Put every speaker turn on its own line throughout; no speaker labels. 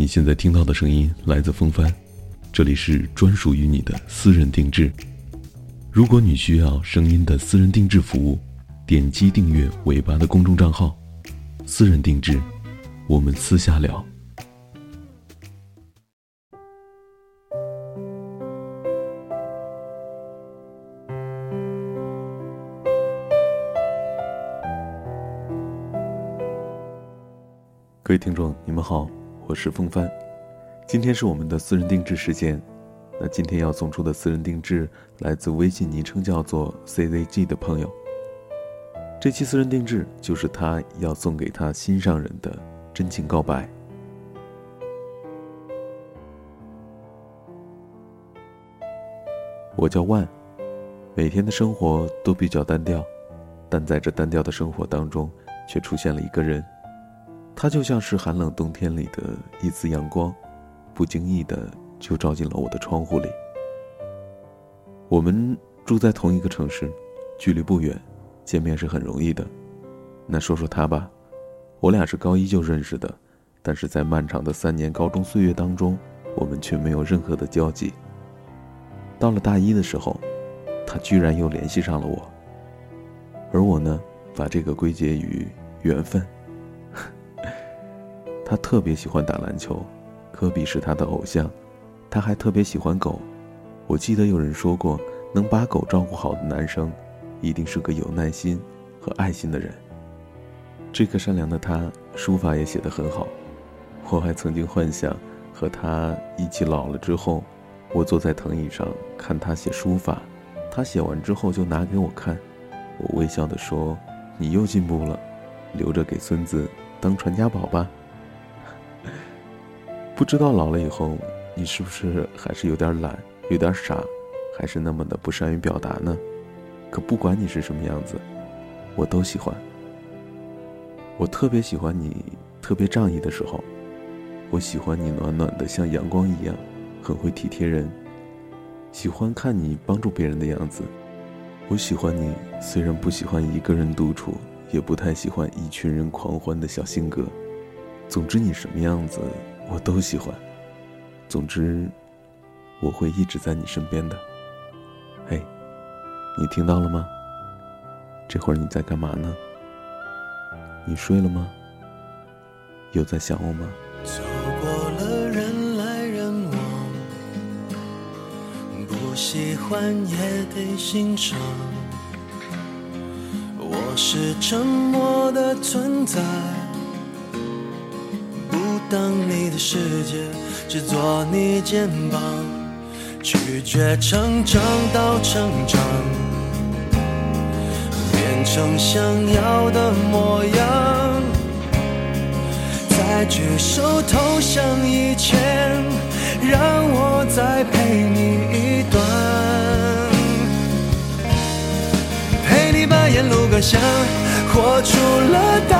你现在听到的声音来自风帆，这里是专属于你的私人定制。如果你需要声音的私人定制服务，点击订阅尾巴的公众账号“私人定制”，我们私下聊。各位听众，你们好。我是风帆，今天是我们的私人定制时间。那今天要送出的私人定制来自微信昵称叫做 CZG 的朋友。这期私人定制就是他要送给他心上人的真情告白。我叫万，每天的生活都比较单调，但在这单调的生活当中，却出现了一个人。他就像是寒冷冬天里的一丝阳光，不经意的就照进了我的窗户里。我们住在同一个城市，距离不远，见面是很容易的。那说说他吧，我俩是高一就认识的，但是在漫长的三年高中岁月当中，我们却没有任何的交集。到了大一的时候，他居然又联系上了我，而我呢，把这个归结于缘分。他特别喜欢打篮球，科比是他的偶像，他还特别喜欢狗。我记得有人说过，能把狗照顾好的男生，一定是个有耐心和爱心的人。这个善良的他，书法也写得很好。我还曾经幻想和他一起老了之后，我坐在藤椅上看他写书法，他写完之后就拿给我看，我微笑地说：“你又进步了，留着给孙子当传家宝吧。”不知道老了以后，你是不是还是有点懒，有点傻，还是那么的不善于表达呢？可不管你是什么样子，我都喜欢。我特别喜欢你特别仗义的时候，我喜欢你暖暖的像阳光一样，很会体贴人，喜欢看你帮助别人的样子。我喜欢你虽然不喜欢一个人独处，也不太喜欢一群人狂欢的小性格。总之你什么样子。我都喜欢。总之，我会一直在你身边的。嘿，你听到了吗？这会儿你在干嘛呢？你睡了吗？有在想我吗？
走过了人来人往，不喜欢也得欣赏。我是沉默的存在。当你的世界只做你肩膀，拒绝成长到成长，变成想要的模样，在举手投降以前，让我再陪你一段，陪你把沿路感想活出了答。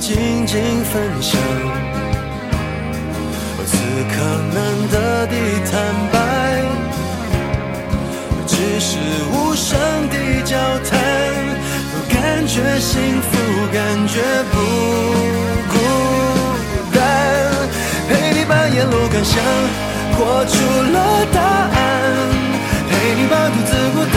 静静分享。可难得的坦白，只是无声的交谈，都感觉幸福，感觉不孤单。陪你把沿路感想活出了答案，陪你把独自孤单